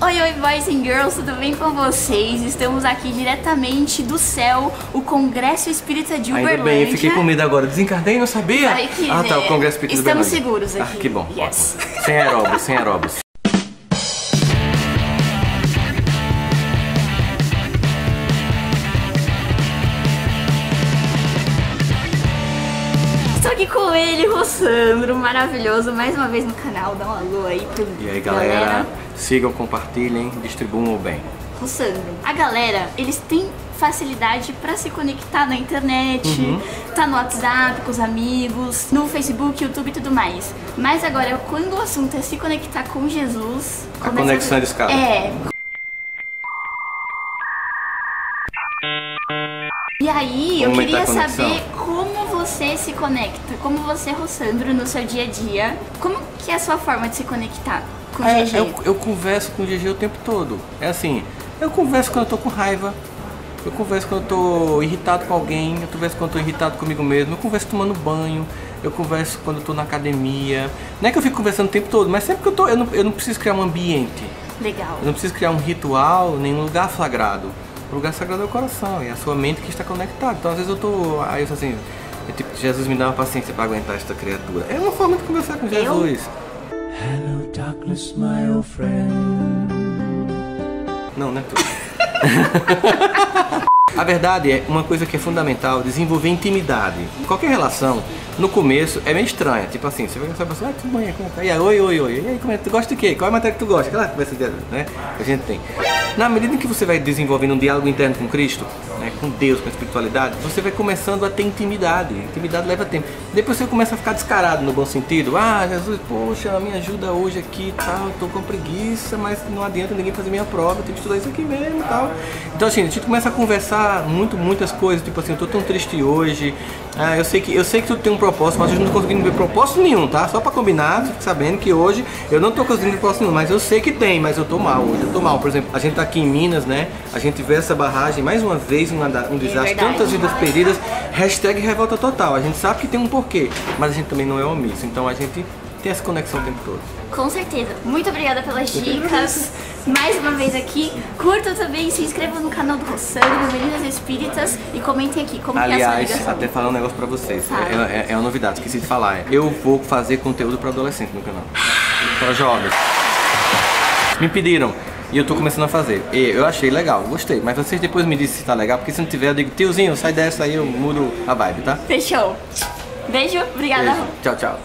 Oi, oi, boys and girls, tudo bem com vocês? Estamos aqui diretamente do céu, o Congresso Espírita de Uberlândia. Ainda bem, eu fiquei com medo agora. Desencarnei, não sabia? Ai, que ah, tá, o Congresso Espírita Estamos de Uberlândia. seguros aqui. Ah, que bom. Yes. Sem aeróbus, sem aeróbus. Estou aqui com ele, Rossandro, maravilhoso, mais uma vez no canal. Dá um alô aí pro E aí, galera, sigam, compartilhem, distribuam o bem. Rossandro, a galera, eles têm facilidade pra se conectar na internet, Uhum. tá no WhatsApp com os amigos, no Facebook, YouTube e tudo mais. Mas agora, quando o assunto é se conectar com Jesus, A conexão é de escada. É. E aí, eu queria a saber como você se conecta, como você, Rossandro, no seu dia a dia, como que é a sua forma de se conectar com o É, GG? eu, eu converso com o GG o tempo todo. É assim, eu converso quando eu tô com raiva, eu converso quando eu tô irritado com alguém, eu converso quando eu tô irritado comigo mesmo, eu converso tomando banho, eu converso quando eu tô na academia. Não é que eu fico conversando o tempo todo, mas sempre que eu tô, eu não, eu não preciso criar um ambiente. Legal. Eu não preciso criar um ritual, nem um lugar flagrado. O lugar sagrado é o coração, é a sua mente que está conectada. Então, às vezes eu tô. Aí eu assim. É tipo, Jesus me dá uma paciência para aguentar esta criatura. É uma forma de conversar com Jesus. Hello, darkness, my old friend. Não, não é tudo. A verdade é uma coisa que é fundamental, desenvolver intimidade. Qualquer relação, no começo, é meio estranha. Tipo assim, você vai conversar com a pessoa, ah, tudo bem, como é tá? E aí, oi, oi, oi. E aí, como é, tu gosta de quê? Qual é a matéria que tu gosta? Aquela conversa né, que a gente tem. Na medida que você vai desenvolvendo um diálogo interno com Cristo, né, com Deus, com a espiritualidade, você vai começando a ter intimidade. Intimidade leva tempo. Depois você começa a ficar descarado no bom sentido. Ah, Jesus, poxa, me ajuda hoje aqui e tal, tô com preguiça, mas não adianta ninguém fazer minha prova, eu tenho que estudar isso aqui mesmo e tal. Então assim, a gente começa a conversar muito, muitas coisas, tipo assim, eu tô tão triste hoje, ah, eu sei que eu sei que tu tem um propósito, mas eu não tô conseguindo ver propósito nenhum, tá? Só pra combinar, sabendo que hoje eu não tô conseguindo ver propósito nenhum, mas eu sei que tem, mas eu tô mal hoje, eu tô mal. Por exemplo, a gente tá aqui em Minas, né? A gente vê essa barragem, mais uma vez, da- um desastre, verdade. tantas vidas perdidas, hashtag revolta total. A gente sabe que tem um porquê, mas a gente também não é omisso, então a gente tem essa conexão o tempo todo. Com certeza. Muito obrigada pelas dicas. Mais uma vez aqui. Curtam também, se inscrevam no canal do Rossandro, Meninas Espíritas, e comentem aqui como que é a Aliás, ligação. até falar um negócio pra vocês. É, é- é uma novidade, esqueci de falar. Eu vou fazer conteúdo pra adolescente no canal. Pra jovens. Me pediram. E eu tô começando a fazer. E eu achei legal, gostei. Mas vocês depois me dizem se tá legal, porque se não tiver, eu digo, tiozinho, sai dessa aí, eu mudo a vibe, tá? Fechou. Beijo, obrigada. Beijo. Tchau, tchau.